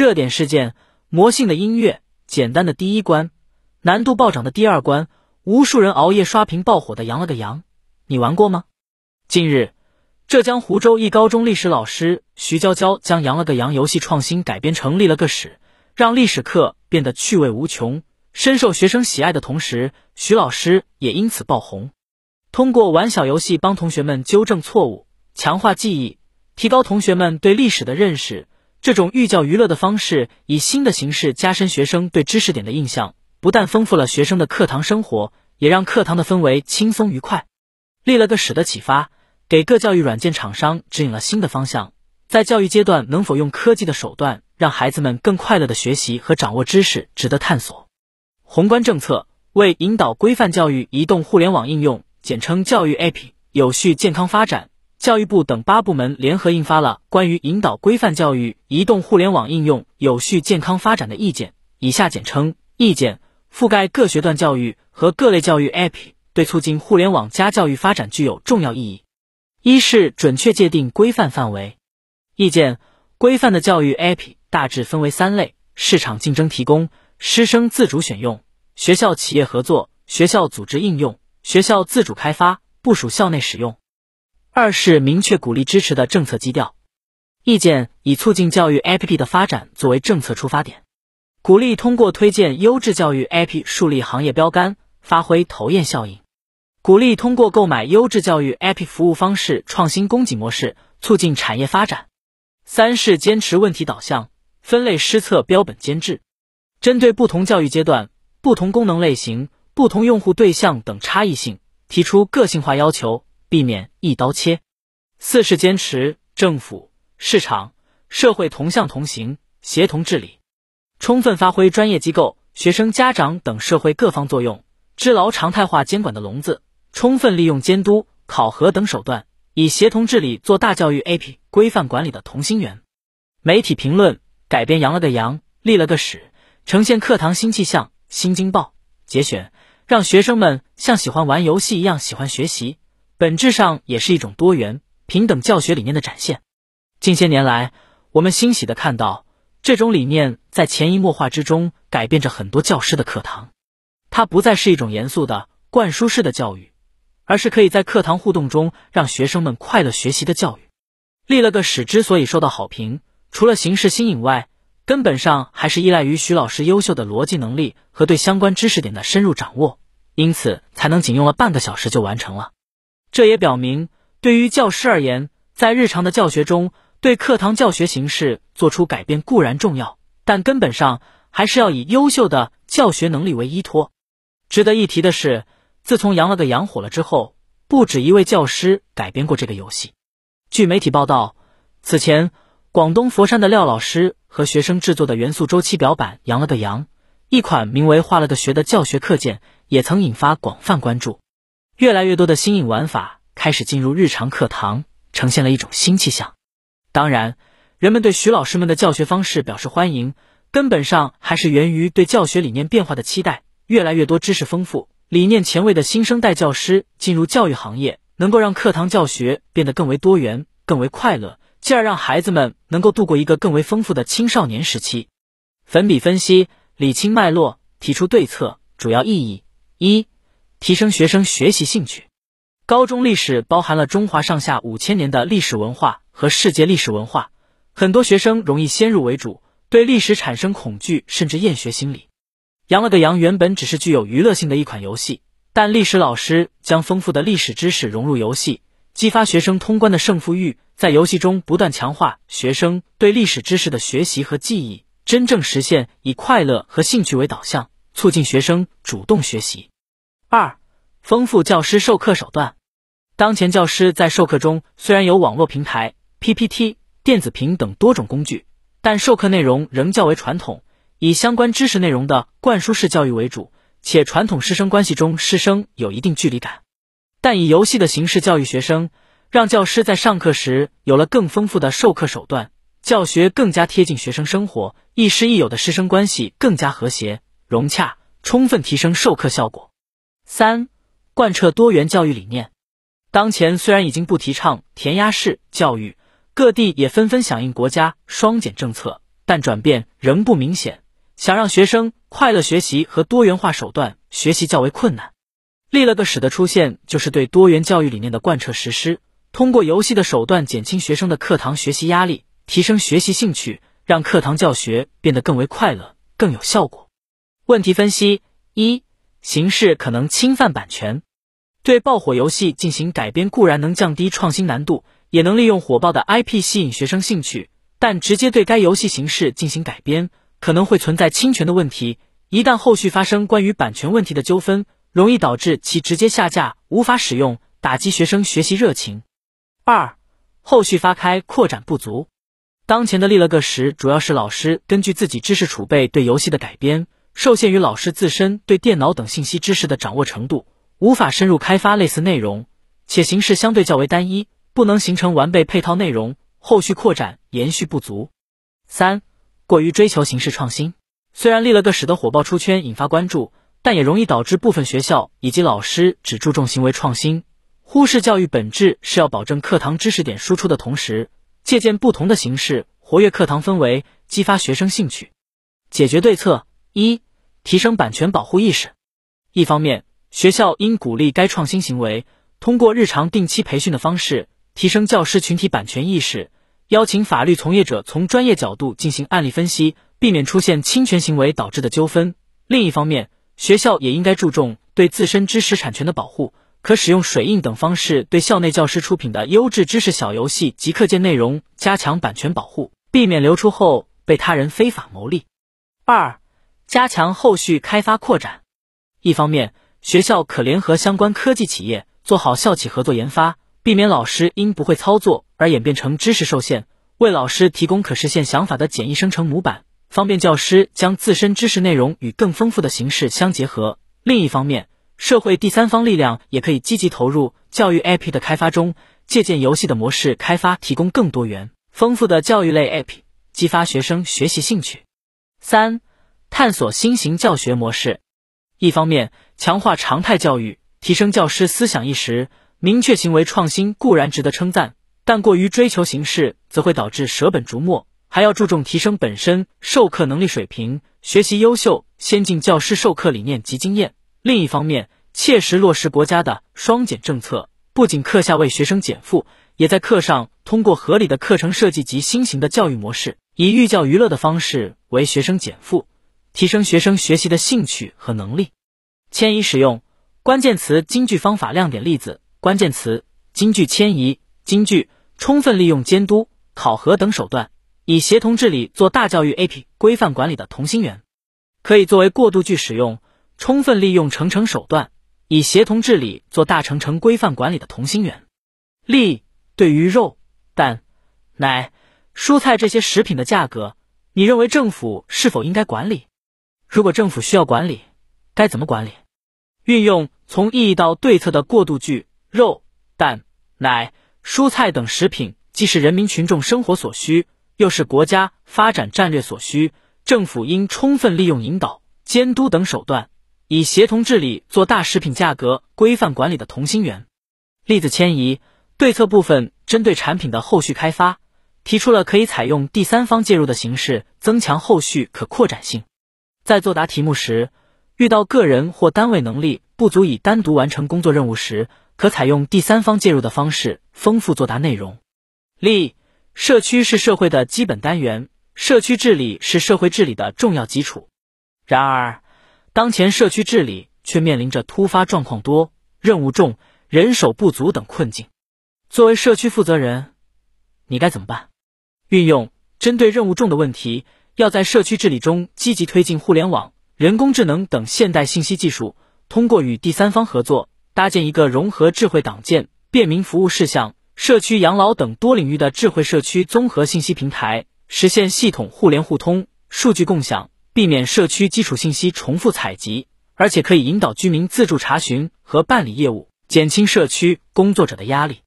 热点事件、魔性的音乐、简单的第一关、难度暴涨的第二关、无数人熬夜刷屏爆火的《羊了个羊》，你玩过吗？近日，浙江湖州一高中历史老师徐娇娇将《羊了个羊》游戏创新改编成立了个史，让历史课变得趣味无穷，深受学生喜爱的同时，徐老师也因此爆红。通过玩小游戏帮同学们纠正错误、强化记忆、提高同学们对历史的认识，这种寓教于乐的方式以新的形式加深学生对知识点的印象，不但丰富了学生的课堂生活，也让课堂的氛围轻松愉快。立了个史的启发。给各教育软件厂商指引了新的方向，在教育阶段能否用科技的手段让孩子们更快乐的学习和掌握知识，值得探索。宏观政策为引导规范教育移动互联网应用，简称教育 AP，有序健康发展，教育部等八部门联合印发了关于引导规范教育移动互联网应用有序健康发展的意见，以下简称意见，覆盖各学段教育和各类教育 App，对促进互联网加教育发展具有重要意义。一是准确界定规范范围。意见规范的教育 App 大致分为三类：市场竞争提供、师生自主选用、学校企业合作、学校组织应用、学校自主开发、部署校内使用。二是明确鼓励支持的政策基调。意见以促进教育 App 的发展作为政策出发点，鼓励通过推荐优质教育 App 树立行业标杆，发挥头雁效应。鼓励通过购买优质教育 App 服务方式创新供给模式，促进产业发展。三是坚持问题导向，分类施策，标本兼治，针对不同教育阶段、不同功能类型、不同用户对象等差异性，提出个性化要求，避免一刀切。四是坚持政府、市场、社会同向同行，协同治理，充分发挥专业机构、学生家长等社会各方作用，织牢常态化监管的笼子。充分利用监督、考核等手段，以协同治理做大教育 AP 规范管理的同心圆。媒体评论改编扬了个扬，立了个史，呈现课堂新气象。新京报节选，让学生们像喜欢玩游戏一样喜欢学习，本质上也是一种多元平等教学理念的展现。近些年来，我们欣喜的看到这种理念在潜移默化之中改变着很多教师的课堂，它不再是一种严肃的灌输式的教育。而是可以在课堂互动中让学生们快乐学习的教育。立了个史之所以受到好评，除了形式新颖外，根本上还是依赖于徐老师优秀的逻辑能力和对相关知识点的深入掌握，因此才能仅用了半个小时就完成了。这也表明，对于教师而言，在日常的教学中，对课堂教学形式做出改变固然重要，但根本上还是要以优秀的教学能力为依托。值得一提的是。自从《羊了个羊》火了之后，不止一位教师改编过这个游戏。据媒体报道，此前广东佛山的廖老师和学生制作的元素周期表版《羊了个羊》，一款名为“画了个学”的教学课件，也曾引发广泛关注。越来越多的新颖玩法开始进入日常课堂，呈现了一种新气象。当然，人们对徐老师们的教学方式表示欢迎，根本上还是源于对教学理念变化的期待。越来越多知识丰富。理念前卫的新生代教师进入教育行业，能够让课堂教学变得更为多元、更为快乐，进而让孩子们能够度过一个更为丰富的青少年时期。粉笔分析，理清脉络，提出对策。主要意义：一、提升学生学习兴趣。高中历史包含了中华上下五千年的历史文化和世界历史文化，很多学生容易先入为主，对历史产生恐惧甚至厌学心理。羊了个羊原本只是具有娱乐性的一款游戏，但历史老师将丰富的历史知识融入游戏，激发学生通关的胜负欲，在游戏中不断强化学生对历史知识的学习和记忆，真正实现以快乐和兴趣为导向，促进学生主动学习。二、丰富教师授课手段。当前教师在授课中虽然有网络平台、PPT、电子屏等多种工具，但授课内容仍较为传统。以相关知识内容的灌输式教育为主，且传统师生关系中师生有一定距离感。但以游戏的形式教育学生，让教师在上课时有了更丰富的授课手段，教学更加贴近学生生活，亦师亦友的师生关系更加和谐融洽，充分提升授课效果。三、贯彻多元教育理念。当前虽然已经不提倡填鸭式教育，各地也纷纷响应国家双减政策。但转变仍不明显。想让学生快乐学习和多元化手段学习较为困难。立了个史的出现，就是对多元教育理念的贯彻实施，通过游戏的手段减轻学生的课堂学习压力，提升学习兴趣，让课堂教学变得更为快乐、更有效果。问题分析一：形式可能侵犯版权。对爆火游戏进行改编固然能降低创新难度，也能利用火爆的 IP 吸引学生兴趣，但直接对该游戏形式进行改编。可能会存在侵权的问题，一旦后续发生关于版权问题的纠纷，容易导致其直接下架，无法使用，打击学生学习热情。二、后续发开扩展不足。当前的立了个时，主要是老师根据自己知识储备对游戏的改编，受限于老师自身对电脑等信息知识的掌握程度，无法深入开发类似内容，且形式相对较为单一，不能形成完备配套内容，后续扩展延续不足。三。过于追求形式创新，虽然立了个使得火爆出圈引发关注，但也容易导致部分学校以及老师只注重行为创新，忽视教育本质是要保证课堂知识点输出的同时，借鉴不同的形式活跃课堂氛围，激发学生兴趣。解决对策一：提升版权保护意识。一方面，学校应鼓励该创新行为，通过日常定期培训的方式，提升教师群体版权意识。邀请法律从业者从专业角度进行案例分析，避免出现侵权行为导致的纠纷。另一方面，学校也应该注重对自身知识产权的保护，可使用水印等方式对校内教师出品的优质知识小游戏及课件内容加强版权保护，避免流出后被他人非法牟利。二、加强后续开发扩展。一方面，学校可联合相关科技企业做好校企合作研发。避免老师因不会操作而演变成知识受限，为老师提供可实现想法的简易生成模板，方便教师将自身知识内容与更丰富的形式相结合。另一方面，社会第三方力量也可以积极投入教育 App 的开发中，借鉴游戏的模式开发，提供更多元、丰富的教育类 App，激发学生学习兴趣。三、探索新型教学模式。一方面，强化常态教育，提升教师思想意识。明确行为创新固然值得称赞，但过于追求形式，则会导致舍本逐末。还要注重提升本身授课能力水平，学习优秀先进教师授课理念及经验。另一方面，切实落实国家的双减政策，不仅课下为学生减负，也在课上通过合理的课程设计及新型的教育模式，以寓教于乐的方式为学生减负，提升学生学习的兴趣和能力。迁移使用关键词京剧方法亮点例子。关键词：京剧迁移。京剧充分利用监督、考核等手段，以协同治理做大教育 AP 规范管理的同心圆，可以作为过渡句使用。充分利用程程手段，以协同治理做大程程规范管理的同心圆。例：对于肉、蛋、奶、蔬菜这些食品的价格，你认为政府是否应该管理？如果政府需要管理，该怎么管理？运用从意义到对策的过渡句。肉、蛋、奶、蔬菜等食品，既是人民群众生活所需，又是国家发展战略所需。政府应充分利用引导、监督等手段，以协同治理做大食品价格规范管理的同心圆。例子迁移对策部分，针对产品的后续开发，提出了可以采用第三方介入的形式，增强后续可扩展性。在作答题目时，遇到个人或单位能力不足以单独完成工作任务时，可采用第三方介入的方式，丰富作答内容。例：社区是社会的基本单元，社区治理是社会治理的重要基础。然而，当前社区治理却面临着突发状况多、任务重、人手不足等困境。作为社区负责人，你该怎么办？运用针对任务重的问题，要在社区治理中积极推进互联网、人工智能等现代信息技术，通过与第三方合作。搭建一个融合智慧党建、便民服务事项、社区养老等多领域的智慧社区综合信息平台，实现系统互联互通、数据共享，避免社区基础信息重复采集，而且可以引导居民自助查询和办理业务，减轻社区工作者的压力。